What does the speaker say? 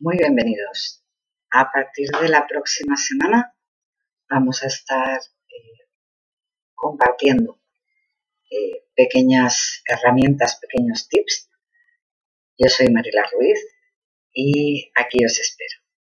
Muy bienvenidos. A partir de la próxima semana vamos a estar eh, compartiendo eh, pequeñas herramientas, pequeños tips. Yo soy Marila Ruiz y aquí os espero.